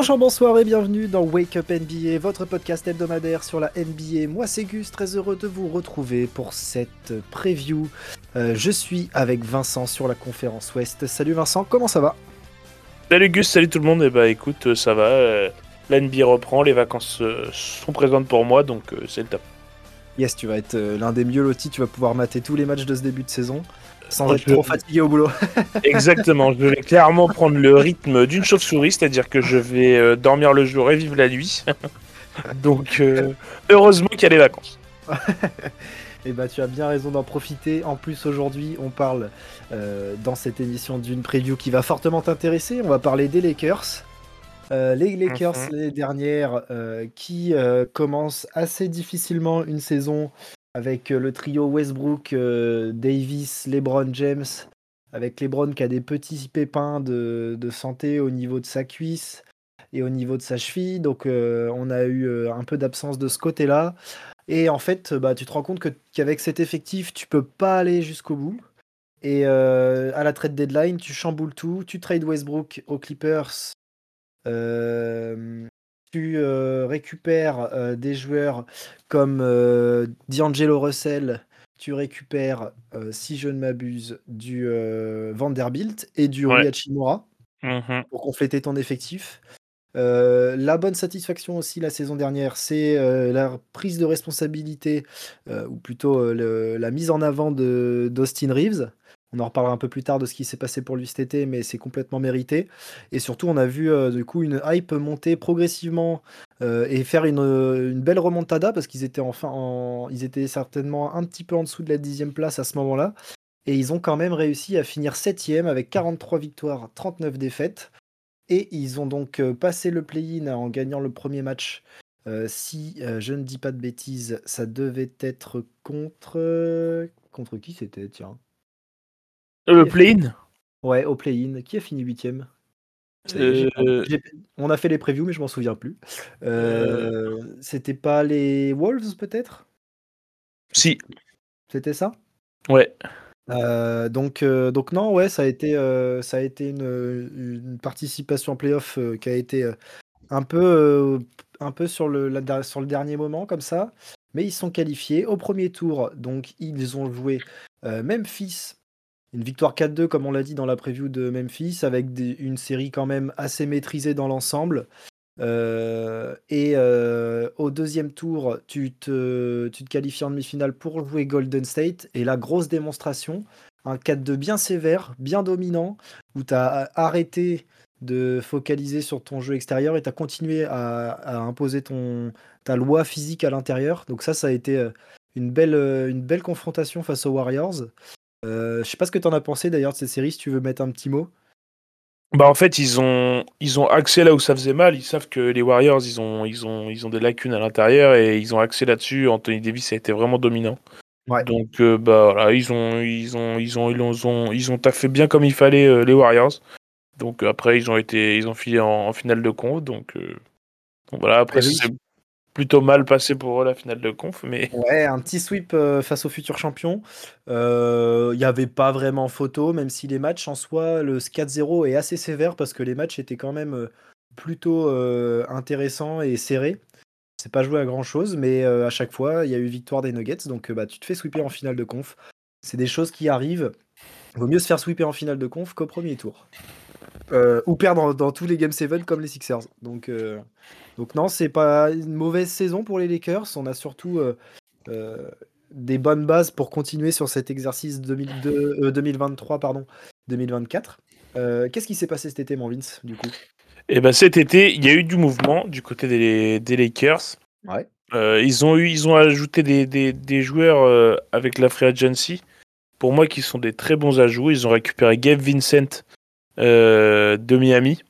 Bonjour, bonsoir et bienvenue dans Wake Up NBA, votre podcast hebdomadaire sur la NBA. Moi c'est Gus, très heureux de vous retrouver pour cette preview. Euh, je suis avec Vincent sur la conférence Ouest. Salut Vincent, comment ça va? Salut Gus, salut tout le monde. Et bah écoute, euh, ça va. euh, La NBA reprend, les vacances euh, sont présentes pour moi, donc c'est le top. Yes, tu vas être l'un des mieux lotis, tu vas pouvoir mater tous les matchs de ce début de saison sans être je- trop fatigué au boulot. Exactement, je vais clairement prendre le rythme d'une chauve-souris, c'est-à-dire que je vais euh, dormir le jour et vivre la nuit. donc euh, heureusement qu'il y a les vacances. Et bah tu as bien raison d'en profiter. En plus aujourd'hui on parle euh, dans cette émission d'une preview qui va fortement t'intéresser. On va parler des Lakers. Euh, les Lakers Mhm. les dernières euh, qui commencent assez difficilement une saison avec euh, le trio Westbrook, euh, Davis, LeBron James. Avec LeBron qui a des petits pépins de, santé au niveau de sa cuisse et au niveau de sa cheville. Donc euh, on a eu un peu d'absence de ce côté-là. Et en fait, bah, tu te rends compte qu'avec cet effectif, tu peux pas aller jusqu'au bout. Et à la trade deadline, tu chamboules tout. Tu trades Westbrook aux Clippers. Tu euh, récupères euh, des joueurs comme euh, D'Angelo Russell. Tu récupères, si je ne m'abuse, du Vanderbilt et du Ouais. Mhm. pour compléter ton effectif. Euh, la bonne satisfaction aussi la saison dernière, c'est euh, la prise de responsabilité, euh, ou plutôt le- la mise en avant de d'Austin Reeves. On en reparlera un peu plus tard de ce qui s'est passé pour lui cet été, mais c'est complètement mérité. Et surtout, on a vu euh, du coup une hype monter progressivement euh, et faire une, une belle remontada parce qu'ils étaient enfin, en- ils étaient certainement un petit peu en dessous de la dixième place à ce moment-là. Et ils ont quand même réussi à finir septième avec 43 victoires, 39 défaites. Et ils ont donc euh, passé le play-in en gagnant le premier match. Euh, si euh, je ne dis pas de bêtises, ça devait être contre. euh, Contre qui c'était? Tiens. Le play-in Ouais, au play-in. Qui a fini huitième? Euh, On a fait les previews, mais je m'en souviens plus. Euh, C'était pas les Wolves, peut-être? Si, C'était ça? Ouais. Euh, donc, euh, donc non, ouais, ça a été, euh, ça a été une, une participation en playoff euh, qui a été euh, un peu, euh, un peu sur le, la sur le dernier moment comme ça, mais ils sont qualifiés au premier tour. Donc ils ont joué euh, Memphis, une victoire 4-2 comme on l'a dit dans la preview de Memphis, avec une série quand même assez maîtrisée dans l'ensemble. Euh, et euh, au deuxième tour, tu te, tu qualifies en demi-finale pour jouer Golden State. Et la grosse démonstration, un 4-2 bien sévère, bien dominant, où tu as arrêté de focaliser sur ton jeu extérieur et tu as continué à, imposer ton, ta loi physique à l'intérieur. Donc ça, ça a été euh, une belle confrontation face aux Warriors. Euh, je sais pas ce que tu en as pensé d'ailleurs de cette série, si tu veux mettre un petit mot. Bah en fait ils ont ils ont axé là où ça faisait mal. Ils savent que les Warriors ils ont ils ont ils ont des lacunes à l'intérieur et ils ont axé là-dessus. Anthony Davis a été vraiment dominant. Ouais. Donc euh, bah voilà ils ont ils ont ils ont ils ont ils ont, ils ont taffé bien comme il fallait euh, les Warriors. Donc après ils ont été ils ont filé en, en finale de conf. Donc, donc voilà après oui. Plutôt mal passé pour la finale de conf mais Ouais, un petit sweep euh, face au futur champion. Il n'y avait pas vraiment photo, même si les matchs en soi, le 4-0 est assez sévère parce que les matchs étaient quand même euh, plutôt euh, intéressants et serrés. C'est pas joué à grand chose, mais euh, à chaque fois, il y a eu victoire des Nuggets. Donc euh, bah, tu te fais sweeper en finale de conf. C'est des choses qui arrivent. Vaut mieux se faire sweeper en finale de conf qu'au premier tour. Euh, ou perdre dans, tous les Game 7 comme les Sixers. Donc, euh, donc non, c'est pas une mauvaise saison pour les Lakers. On a surtout euh, euh, des bonnes bases pour continuer sur cet exercice 2002, euh, 2023, pardon, 2024. Euh, Qu'est-ce qui s'est passé cet été, mon Vince, du coup? Et ben cet été il y a eu du mouvement du côté des, des Lakers. Ouais. Ils ont eu, ils ont ajouté des, des, des joueurs avec la free agency. Pour moi, qui sont des très bons ajouts. Ils ont récupéré Gabe Vincent de Miami,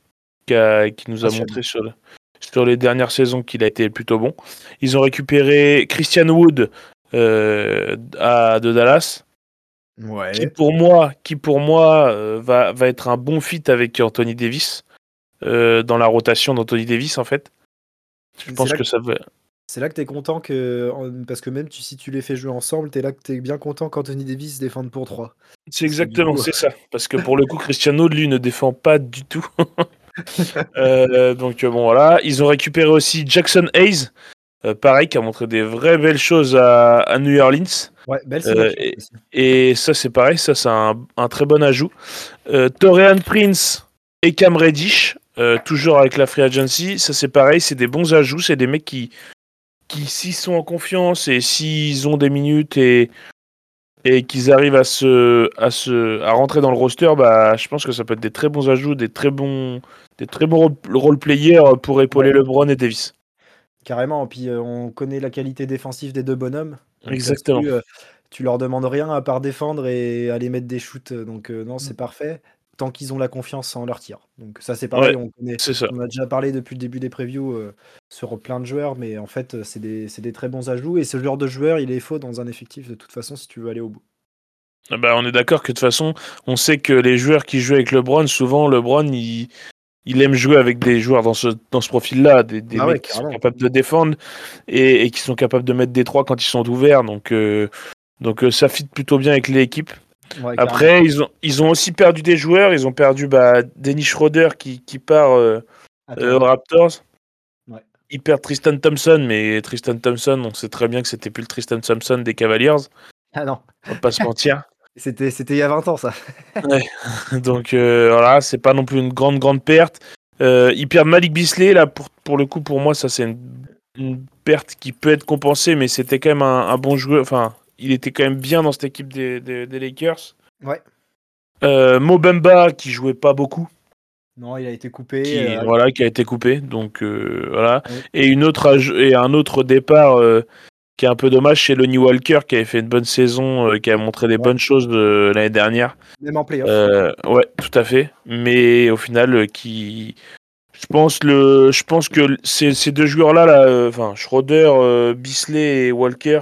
qui, a- qui nous a Ah, montré sur, le- sur les dernières saisons qu'il a été plutôt bon. Ils ont récupéré Christian Wood euh, à, de Dallas, qui pour moi, qui pour moi euh, va, va être un bon fit avec Anthony Davis euh, dans la rotation d'Anthony Davis en fait. Je pense là que ça va. C'est là que tu es content que. en- Parce que même tu- si tu les fais jouer ensemble, tu es là que tu es bien content qu'Anthony Davis défende pour 3. C'est exactement, coup- c'est ça. Parce que pour le coup, Cristiano, lui, ne défend pas du tout. Euh, donc bon voilà, ils ont récupéré aussi Jackson Hayes, pareil, qui a montré des vraies belles choses à, New Orleans. Ouais, belle et, et, ça c'est pareil, ça c'est un, très bon ajout. Torian Prince et Cam Reddish, toujours avec la Free Agency, ça c'est pareil, c'est des bons ajouts, c'est des mecs qui, qui s'ils sont en confiance et s'ils ont des minutes et et qu'ils arrivent à se, à se, à rentrer dans le roster, bah, je pense que ça peut être des très bons ajouts, des très bons, des très bons role players pour épauler LeBron et Davis. Carrément. Puis euh, on connaît la qualité défensive des deux bonhommes. Exactement. Euh, tu leur demandes rien à part défendre et aller mettre des shoots. Donc euh, non, c'est mm. parfait tant qu'ils ont la confiance en leur tir. Donc ça c'est pareil, on, connaît, on a déjà parlé depuis le début des previews euh, sur plein de joueurs, mais en fait euh, c'est des, des, très bons ajouts et ce genre de joueur il est faux dans un effectif de toute façon si tu veux aller au bout. Ah bah, on est d'accord que de toute façon on sait que les joueurs qui jouent avec LeBron, souvent LeBron il, il aime jouer avec des joueurs dans ce, dans ce profil-là, des, des ah mecs qui sont capables de défendre et, qui sont capables de mettre des trois quand ils sont ouverts, donc, euh, donc ça fit plutôt bien avec l'équipe. Après, ils ont, ils ont aussi perdu des joueurs. Ils ont perdu bah, Dennis Schroeder qui, qui part euh, euh, aux Raptors. Ouais. Ils perdent Tristan Thompson, mais Tristan Thompson, on sait très bien que c'était plus le Tristan Thompson des Cavaliers. Ah non. On va pas se mentir. C'était, c'était il y a 20 ans, ça. ouais. Donc euh, voilà, c'est pas non plus une grande, grande perte. ils perdent Malik Bisley, là, pour, pour le coup, pour moi, ça c'est une, perte qui peut être compensée, mais c'était quand même un, un bon joueur. Enfin, il était quand même bien dans cette équipe des, Lakers. Ouais. Euh, Mobemba qui jouait pas beaucoup. Non, il a été coupé. Euh, voilà, qui a été coupé. Donc euh, voilà. Et une autre et un autre départ qui est un peu dommage, c'est Lonnie Walker qui avait fait une bonne saison, qui a montré des bonnes choses l'année dernière. Même en playoff. ouais, tout à fait. Mais au final, qui je pense, le, je pense que ces, ces deux joueurs-là, là, enfin, Schroeder, Bisley et Walker,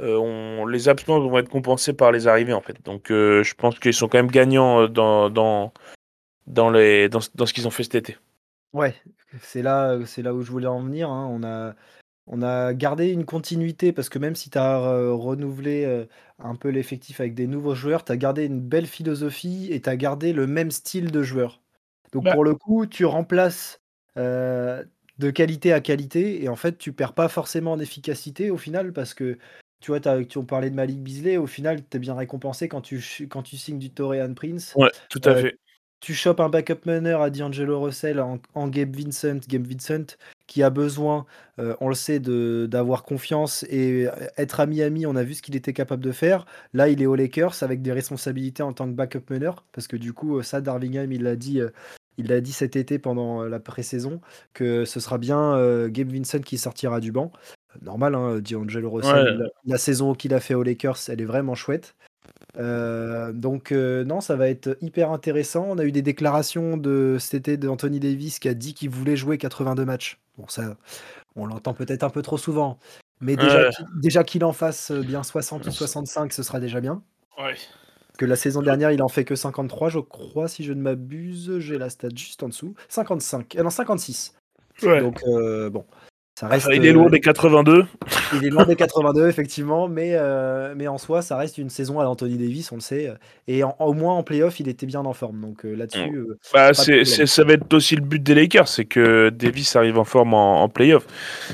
euh, on, les absences vont être compensées par les arrivées en fait. Donc euh, je pense qu'ils sont quand même gagnants euh, dans, dans, dans, les, dans, ce qu'ils ont fait cet été. Ouais, c'est là, c'est là où je voulais en venir. Hein. On, a, on a gardé une continuité parce que même si tu as renouvelé un peu l'effectif avec des nouveaux joueurs, tu as gardé une belle philosophie et tu as gardé le même style de joueur. Donc bah pour le coup, tu remplaces de qualité à qualité et en fait tu perds pas forcément en efficacité au final parce que tu vois, tu as parlé de Malik Beasley, au final, tu es bien récompensé quand tu, quand tu signes du Torian Prince. Ouais, tout à euh, fait. Tu chopes un backup runner à D'Angelo Russell en, Gabe Vincent, Gabe Vincent, qui a besoin, euh, on le sait, d'avoir confiance et être à Miami, on a vu ce qu'il était capable de faire. Là, il est aux Lakers avec des responsabilités en tant que backup runner, parce que du coup, ça, Darvingham, il l'a dit. il l'a dit cet été pendant la pré-saison que ce sera bien Gabe Vincent qui sortira du banc normal, hein, D'Angelo Russell, la, saison qu'il a fait aux Lakers, elle est vraiment chouette. Euh, donc euh, non, ça va être hyper intéressant. On a eu des déclarations de cet été d'Anthony Davis qui a dit qu'il voulait jouer 82 matchs. Bon, ça, on l'entend peut-être un peu trop souvent, mais déjà, qu'il en fasse euh, bien 60 ou 65, ce sera déjà bien. Ouais. Que la saison dernière, il en fait que 53, je crois, si je ne m'abuse. J'ai la stat juste en dessous. 55. non, 56. Donc, bon, il est loin des 82. Il est loin des 82, effectivement, mais, euh, mais en soi, ça reste une saison à Anthony Davis, on le sait. Et au moins en playoff, il était bien en forme. Donc euh, là-dessus. Euh, bah, ça va être aussi le but des Lakers, c'est que Davis arrive en forme en, playoff.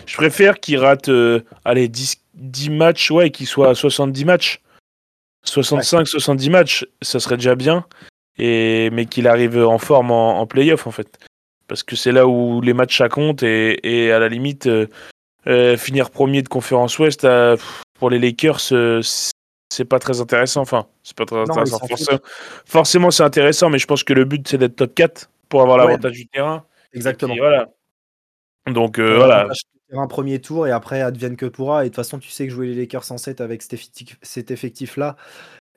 Je préfère qu'il rate allez, 10, 10 matchs, ouais, qu'il soit à 70 matchs. 65, 70 matchs, ça serait déjà bien. Et, mais qu'il arrive en forme en, en playoff, en fait parce que c'est là où les matchs ça compte et, à la limite euh, euh, finir premier de conférence Ouest pour les Lakers euh, c'est pas très intéressant. Enfin c'est pas très intéressant forcément, c'est intéressant mais je pense que le but c'est d'être top 4 pour avoir l'avantage du terrain. Exactement. Voilà. Donc voilà. un premier tour et après advienne que pourra. Et de toute façon tu sais que jouer les Lakers en 7 avec cet effectif là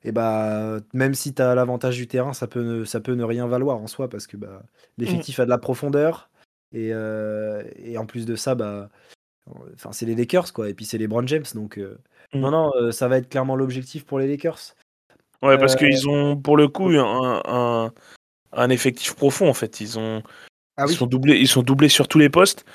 et bah même si tu as l'avantage du terrain, ça peut, ne, ça peut ne rien valoir en soi parce que bah, l'effectif a de la profondeur et, euh, et, en plus de ça, bah, enfin c'est les Lakers quoi et puis c'est les Brown James donc euh, mmh. non non euh, ça va être clairement l'objectif pour les Lakers. Ouais parce qu'ils ont pour le coup un, un, un, effectif profond en fait ils ont ah ils sont doublés ils sont doublés sur tous les postes.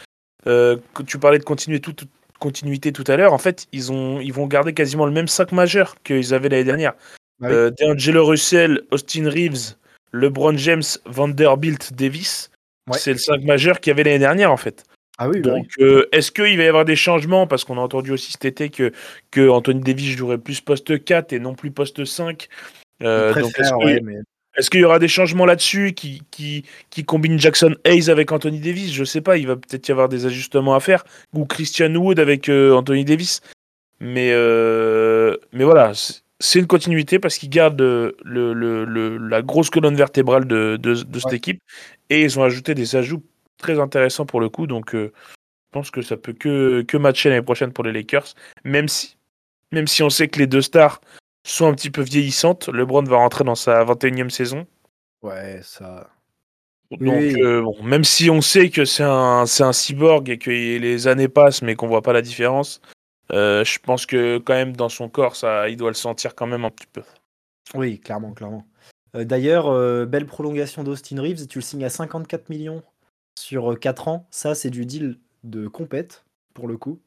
tu parlais de continuer tout, continuité tout à l'heure, en fait, ils, ont, ils vont garder quasiment le même 5 majeur qu'ils avaient l'année dernière. Bah D'Angelo Russell, Austin Reeves, LeBron James, Vanderbilt, Davis. C'est le 5 majeur qu'il y avait l'année dernière, en fait. Ah oui, bah Donc, euh, est-ce qu'il va y avoir des changements? Parce qu'on a entendu aussi cet été que, que Anthony Davis jouerait plus poste 4 et non plus poste 5. Euh, est-ce, mais- qu'il y aura des changements là-dessus qui, qui, qui combinent Jackson Hayes avec Anthony Davis? Je sais pas, il va peut-être y avoir des ajustements à faire. Ou Christian Wood avec euh, Anthony Davis. Mais, euh, mais voilà, c'est- une continuité parce qu'ils gardent euh, le, le- le- la grosse colonne vertébrale de, de, de cette Ouais. équipe. Et ils ont ajouté des ajouts très intéressants pour le coup. Donc euh, je pense que ça peut que, que matcher l'année prochaine pour les Lakers. Même si, même si on sait que les deux stars sont un petit peu vieillissantes. LeBron va rentrer dans sa 21e saison. Ouais, ça. Donc, Oui. euh, bon, même si on sait que c'est un, un cyborg et que les années passent, mais qu'on voit pas la différence, euh, je pense que quand même dans son corps, ça, il doit le sentir quand même un petit peu. Oui, clairement, clairement. Euh, D'ailleurs, euh, belle prolongation d'Austin Reeves, tu le signes à 54 millions sur 4 ans. Ça, c'est du deal de compète, pour le coup.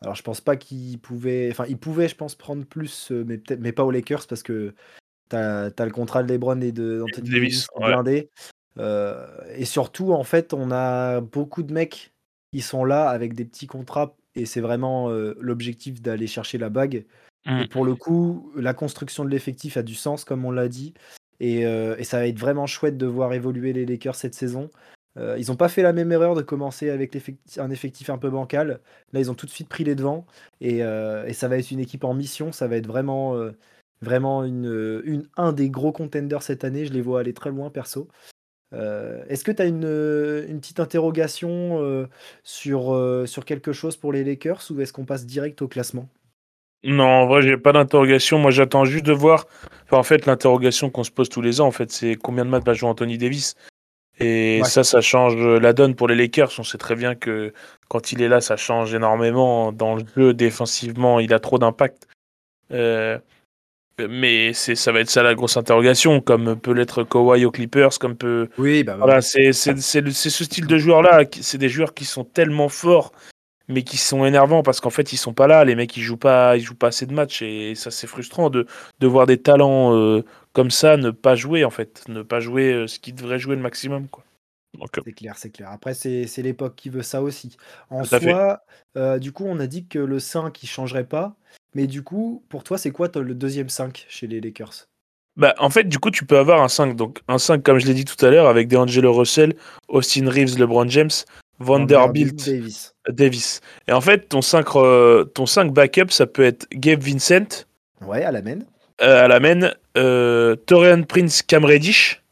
Alors, je pense pas qu'il pouvait. Enfin, il pouvait, je pense, prendre plus, mais, peut-être, mais pas aux Lakers parce que t'as as le contrat de LeBron et de Anthony Davis, ouais. blindé. Et surtout, en fait, on a beaucoup de mecs qui sont là avec des petits contrats et c'est vraiment euh, l'objectif d'aller chercher la bague. Et pour le coup, la construction de l'effectif a du sens, comme on l'a dit. Et, euh, et ça va être vraiment chouette de voir évoluer les Lakers cette saison. Euh, ils n'ont pas fait la même erreur de commencer avec un effectif un peu bancal. Là, ils ont tout de suite pris les devants. Et, et ça va être une équipe en mission. Ça va être vraiment, vraiment une, une, un des gros contenders cette année. Je les vois aller très loin, perso. Euh, Est-ce que tu as une, euh, une petite interrogation euh, sur, euh, sur quelque chose pour les Lakers ou est-ce qu'on passe direct au classement? Non, en vrai, j'ai pas d'interrogation. Moi, j'attends juste de voir. Enfin, en fait, l'interrogation qu'on se pose tous les ans, en fait, c'est combien de matchs va jouer Anthony Davis? Et Ouais. ça, ça change la donne pour les Lakers. On sait très bien que quand il est là, ça change énormément dans le jeu défensivement. Il a trop d'impact. Mais c'est, ça va être ça la grosse interrogation, comme peut l'être Kawhi aux Clippers, comme peut Oui, bah voilà, c'est ce style de joueur-là. qui- C'est des joueurs qui sont tellement forts, mais qui sont énervants parce qu'en fait, ils sont pas là. Les mecs, ils jouent pas, ils jouent pas assez de matchs et ça, c'est frustrant de, de voir des talents euh, comme ça ne pas jouer en fait, ne pas jouer euh, ce qu'ils devraient jouer le maximum, quoi. Euh, C'est clair, c'est clair. Après, c'est l'époque qui veut ça aussi. En soi, euh, du coup, on a dit que le 5, il changerait pas. Mais du coup, pour toi, c'est quoi le deuxième 5 chez les Lakers? Bah, en fait, du coup, tu peux avoir un 5. Donc, un 5, comme je l'ai dit tout à l'heure, avec DeAngelo Russell, Austin Reeves, LeBron James, Vanderbilt, Davis. Davis. Et en fait, ton 5, euh, ton 5 backup, ça peut être Gabe Vincent, Ouais, à la main. euh, à la main, euh, Torian Prince, Cam Reddish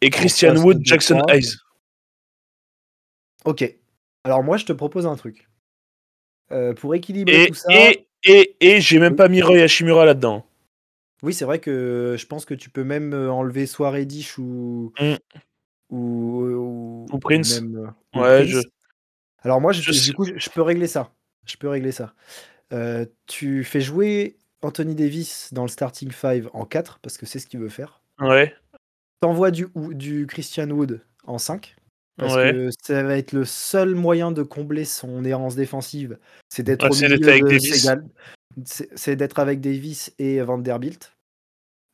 et Christian Wood, Jackson. Hayes. Ok. Alors moi, je te propose un truc. Pour équilibrer Et, tout ça, et, et, et j'ai même pas mis Roy Hashimura là-dedans. oui, c'est vrai que je pense que tu peux même euh, enlever soit Reddish ou Mm. ou, ou, Ou Prince. même, euh, ou Ouais, Prince. je- Alors moi, je, je du coup, je, peux régler ça. Je peux régler ça. Euh, tu fais jouer Anthony Davis dans le starting 5 en 4 parce que c'est ce qu'il veut faire. Ouais, T'envoies du, du Christian Wood en 5 parce ouais. que ça va être le seul moyen de combler son errance défensive, c'est d'être milieu avec de Davis. Segal. C'est d'être avec Davis et Vanderbilt.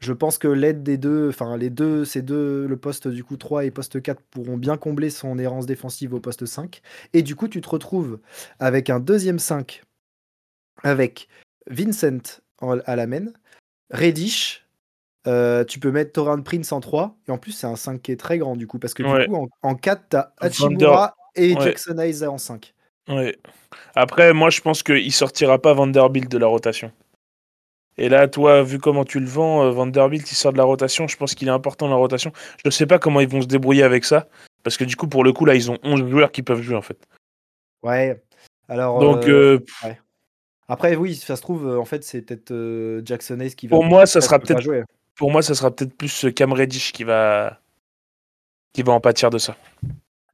Je pense que l'aide des deux, enfin les deux, ces deux, le poste du coup 3 et poste 4 pourront bien combler son errance défensive au poste 5. Et du coup, tu te retrouves avec un deuxième 5 avec Vincent en- à la main, Reddish, euh, tu peux mettre Torrent Prince en 3, et en plus c'est un 5 qui est très grand du coup, parce que Ouais. du coup en, en 4, t'as Hachimura et ouais. Jackson Hayes en 5. Ouais. Après, moi, je pense qu'il sortira pas Vanderbilt de la rotation. Et là, toi, vu comment tu le vends, euh, Vanderbilt, il sort de la rotation. Je pense qu'il est important dans la rotation. Je ne sais pas comment ils vont se débrouiller avec ça. Parce que du coup, pour le coup, là, ils ont 11 joueurs qui peuvent jouer, en fait. Ouais. Alors, Donc, euh, euh, après, oui, ça se trouve, en fait, c'est peut-être euh, Jackson Hayes qui va. pour moi, ça sera peut-être jouer. Pour moi, ça sera peut-être plus euh, Cam Reddish qui va qui va en pâtir de ça.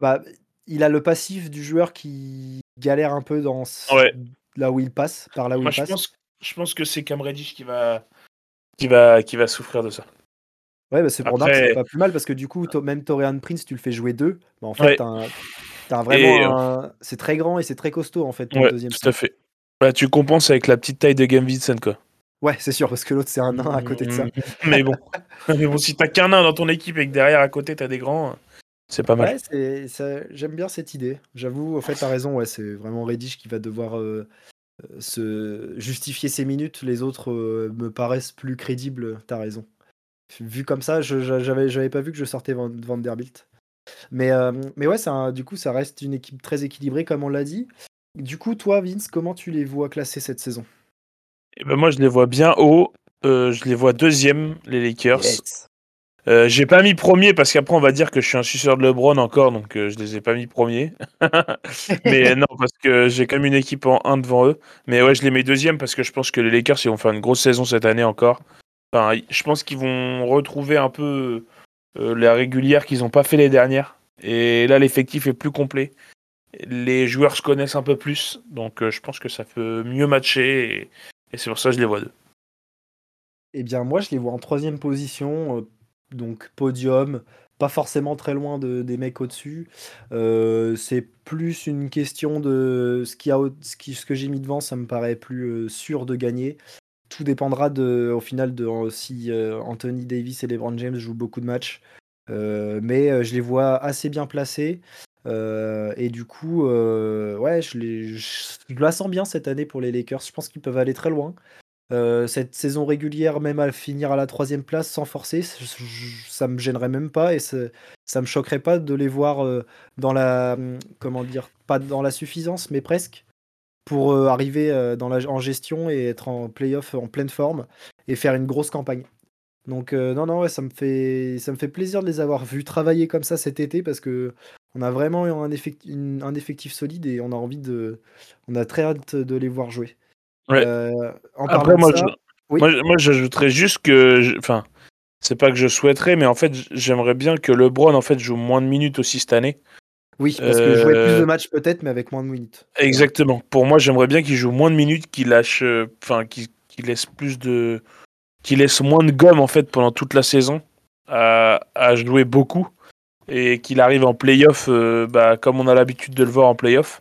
Bah, il a le passif du joueur qui galère un peu dans ce- Ouais. là où il passe, par là où Moi, il je passe. pense, je pense que c'est Cam Reddish qui va qui va qui va souffrir de ça. Ouais, bah, c'est pour Après- Dark, c'est pas plus mal parce que du coup, même Torian Prince, tu le fais jouer deux. Bah, en fait, Ouais. t'as un- t'as un vraiment. Et, un- C'est très grand et c'est très costaud en fait. Ton Ouais, deuxième tout à fait. Bah, tu compenses avec la petite taille de Game Vincent, quoi. Ouais, c'est sûr, parce que l'autre, c'est un nain à côté de ça. Mais bon. Mais bon, si t'as qu'un nain dans ton équipe et que derrière à côté t'as des grands, C'est pas mal. Ouais, j'aime bien cette idée. J'avoue, au fait, t'as raison. Ouais, c'est vraiment Reddish qui va devoir euh, euh, se justifier ses minutes. Les autres euh, me paraissent plus crédibles. T'as raison. Vu comme ça, je j'avais pas vu que je sortais Van, Vanderbilt. Mais, mais ouais, ça, du coup, ça reste une équipe très équilibrée, comme on l'a dit. Du coup, toi, Vince, comment tu les vois classer cette saison? Eh ben Moi, je les vois bien haut. je les vois deuxième, les Lakers. Euh, j'ai pas mis premier parce qu'après on va dire que je suis un suceur de LeBron encore, donc euh, je les ai pas mis premiers. mais non, parce que j'ai quand même une équipe en 1 devant eux. Mais ouais, je les mets deuxième parce que je pense que les Lakers ils vont faire une grosse saison cette année encore. Enfin, je pense qu'ils vont retrouver un peu euh, la régulière qu'ils n'ont pas fait les dernières. Et là, l'effectif est plus complet. Les joueurs se connaissent un peu plus, donc je pense que ça peut mieux matcher. Et, c'est ça je les vois deux. Eh bien, moi, je les vois en troisième position donc podium, pas forcément très loin de, des mecs au-dessus. Euh, c'est plus une question de ce, que j'ai mis devant, ça me paraît plus euh, sûr de gagner. Tout dépendra de, au final de si euh, Anthony Davis et LeBron James jouent beaucoup de matchs. Mais je les vois assez bien placés. et du coup, ouais, je, les, je, la sens bien cette année pour les Lakers. Je pense qu'ils peuvent aller très loin. Euh, cette saison régulière, même à finir à la troisième place sans forcer, ça me gênerait même pas et ça me choquerait pas de les voir euh, dans la comment dire pas dans la suffisance mais presque pour euh, arriver dans la, en gestion et être en playoff en pleine forme et faire une grosse campagne. Donc non non ouais, ça me fait ça me fait plaisir de les avoir vus travailler comme ça cet été parce que on a vraiment un, effectif, un effectif solide et on a envie de on a très hâte de les voir jouer. Euh, Après, moi, moi, j'ajouterais juste que. Enfin, c'est pas que je souhaiterais, mais en fait, j'aimerais bien que LeBron en fait, joue moins de minutes aussi cette année. Oui, parce que jouer plus de euh, matchs peut-être, mais avec moins de minutes. Exactement. Pour moi, j'aimerais bien qu'il joue moins de minutes, qu'il lâche. Euh, enfin, qu'il laisse plus de. Qu'il laisse moins de gomme en fait pendant toute la saison à, à jouer beaucoup et qu'il arrive en playoff bah, comme on a l'habitude de le voir en playoff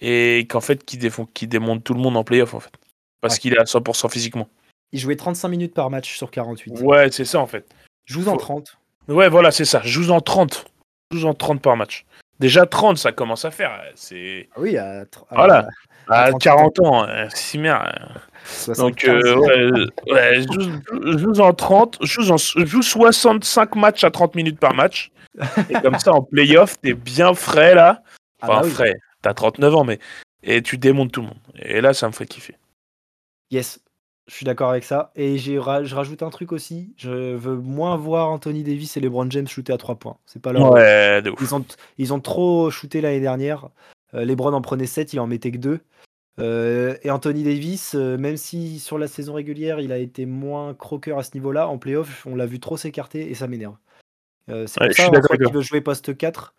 et qu'en fait qui, qui démonte tout le monde en playoff en fait. Parce qu'il est à 100% physiquement. Il jouait 35 minutes par match sur 48. Ouais, c'est ça en fait. Joue en 30. Ouais, voilà, c'est ça. Joue en 30. Joue en 30 par match. Déjà 30, ça commence à faire. C'est. Ah oui, à, voilà. À, 40 ans, c'est merde. Donc, euh, ouais, joue, en 30, joue, en, joue 65 matchs à 30 minutes par match. et comme ça, en playoff, t'es bien frais là. Ah enfin, bah frais. T'as 39 ans, mais. Et tu démontes tout le monde. Et là, ça me fait kiffer. Yes, je suis d'accord avec ça. Et j'ai je rajoute un truc aussi. Je veux moins voir Anthony Davis et LeBron James shooter à 3 points. C'est pas leur. Ouais, de ouf. Ils, ont, ils ont trop shooté l'année dernière. Euh, LeBron en prenait 7, il en mettait que 2. Euh, et Anthony Davis, euh, même si sur la saison régulière il a été moins croqueur à ce niveau-là, en playoff on l'a vu trop s'écarter et ça m'énerve. c'est pour ça qu'il veut jouer poste 4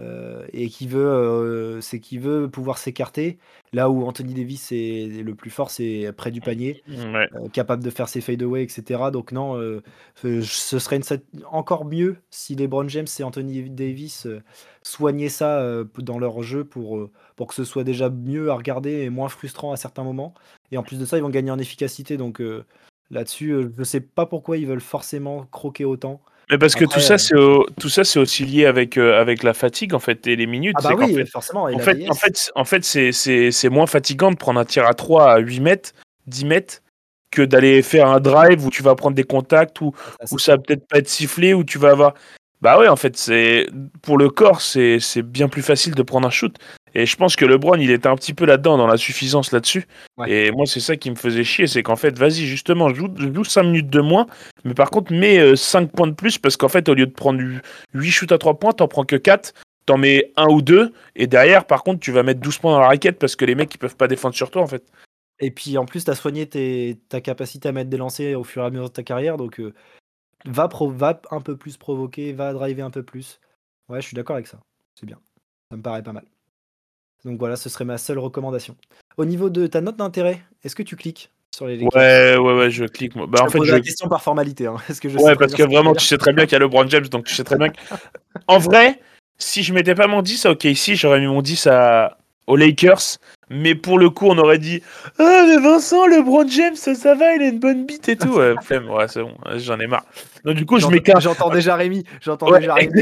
euh, et qui veut, euh, c'est qui veut pouvoir s'écarter. Là où Anthony Davis est le plus fort, c'est près du panier, euh, capable de faire ses fadeaway, etc. Donc non, ce serait encore mieux si LeBron James et Anthony Davis soignaient ça dans leur jeu pour, pour que ce soit déjà mieux à regarder et moins frustrant à certains moments. Et en plus de ça, ils vont gagner en efficacité. Donc là-dessus, je ne sais pas pourquoi ils veulent forcément croquer autant. Mais parce que tout ça, c'est tout ça, c'est aussi lié avec euh, avec la fatigue en fait et les minutes. Ah bah oui, forcément. En fait, en fait, en fait, c'est c'est moins fatigant de prendre un tir à 3 à 8 mètres, 10 mètres, que d'aller faire un drive où tu vas prendre des contacts ou où ça va peut-être pas être sifflé où tu vas avoir. Bah ouais, en fait, c'est pour le corps, c'est bien plus facile de prendre un shoot. Et je pense que LeBron, il était un petit peu là-dedans, dans la suffisance là-dessus. Et moi, c'est ça qui me faisait chier, c'est qu'en fait, vas-y, justement, joue, joue 5 minutes de moins, mais par contre, mets 5 euh, points de plus, parce qu'en fait, au lieu de prendre 8 shoots à 3 points, t'en prends que 4, t'en mets 1 ou 2, et derrière, par contre, tu vas mettre 12 points dans la raquette, parce que les mecs, ils peuvent pas défendre sur toi, en fait. Et puis, en plus, t'as soigné tes, ta capacité à mettre des lancers au fur et à mesure de ta carrière, donc euh, va, va un peu plus provoquer, va driver un peu plus. Ouais, je suis d'accord avec ça. C'est bien. Ça me paraît pas mal. Donc voilà, ce serait ma seule recommandation. Au niveau de ta note d'intérêt, est-ce que tu cliques sur les Ouais, ouais, ouais, je clique. Bah, je en fait, je... la question par formalité. Hein. Est-ce que je ouais, parce que vraiment, tu sais très bien qu'il y a LeBron James, donc tu sais très bien que... En vrai, si je mettais pas mon 10 à OK, ici, j'aurais mis mon 10 à... aux Lakers, Mais pour le coup, on aurait dit Ah, mais Vincent, LeBron James, ça, ça va, il a une bonne bite et tout. Ouais, flemme, ouais, c'est bon, j'en ai marre. Donc, du coup, je mets J'entends j'entends déjà Rémi. J'entends Ouais, déjà Rémi.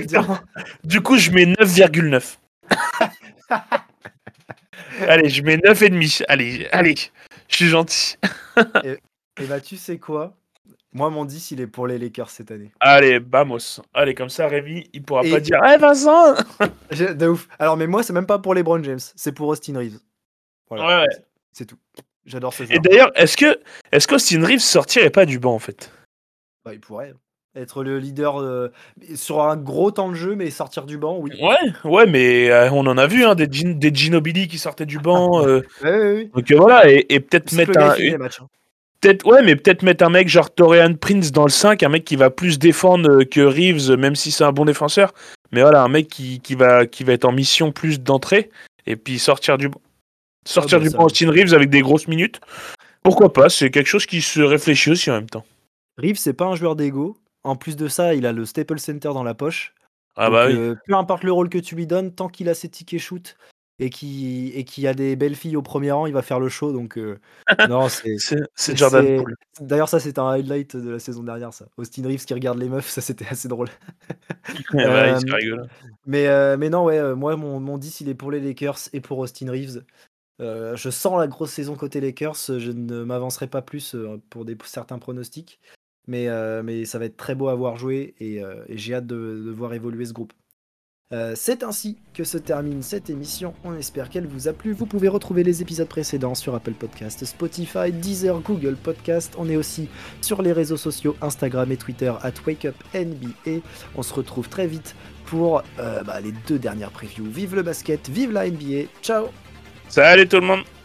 Du coup, je mets 9,9. allez, je mets 9,5. Allez, allez, je suis gentil. Et bah, tu sais quoi? Moi, mon 10, il est pour les Lakers cette année. Allez, vamos. Allez, comme ça, Rémi, il pourra Et- pas dire Eh, Vincent J'ai- De ouf. Alors, mais moi, c'est même pas pour les Brown James, c'est pour Austin Reeves. Voilà. Ouais, ouais. C'est tout. J'adore ce Et joueur. d'ailleurs, est-ce que est-ce qu'Austin Reeves sortirait pas du banc en fait? Bah, il pourrait être le leader euh, sur un gros temps de jeu, mais sortir du banc, oui. Ouais, ouais, mais euh, on en a vu hein, des, Gin- des Ginobili qui sortaient du banc. euh, Ouais, ouais, ouais. donc voilà, et, et peut-être mettre un, matchs, hein. ouais, mais peut-être mettre un mec genre Torian Prince dans le 5, un mec qui va plus défendre que Reeves, même si c'est un bon défenseur. Mais voilà, un mec qui, qui va qui va être en mission plus d'entrée et puis sortir du banc. Sortir bah, du banc Austin Reeves avec des grosses minutes. Pourquoi pas C'est quelque chose qui se réfléchit aussi en même temps. Reeves, c'est pas un joueur d'ego. En plus de ça, il a le Staples Center dans la poche. Ah Donc, bah oui. euh, peu importe le rôle que tu lui donnes, tant qu'il a ses tickets shoot et qu'il et a des belles filles au premier rang, il va faire le show. Donc, euh, non, c'est. C'est c'est Jordan c'est- Poole. D'ailleurs, ça, c'était un highlight de la saison dernière, ça. Austin Reeves qui regarde les meufs, ça, c'était assez drôle. Ouais, Euh, c'est rigolo. Mais, euh, mais non, ouais, moi, mon, mon 10, il est pour les Lakers et pour Austin Reeves. Je sens la grosse saison côté Lakers. Je ne m'avancerai pas plus pour des, certains pronostics. Mais, euh, mais ça va être très beau à voir jouer et, euh, j'ai hâte de, voir évoluer ce groupe. Euh, c'est ainsi que se termine cette émission. On espère qu'elle vous a plu. Vous pouvez retrouver les épisodes précédents sur Apple Podcast, Spotify, Deezer, Google Podcast. On est aussi sur les réseaux sociaux Instagram et Twitter at WakeUpNBA. On se retrouve très vite pour bah, les deux dernières previews. Vive le basket, vive la NBA. Ciao Salut tout le monde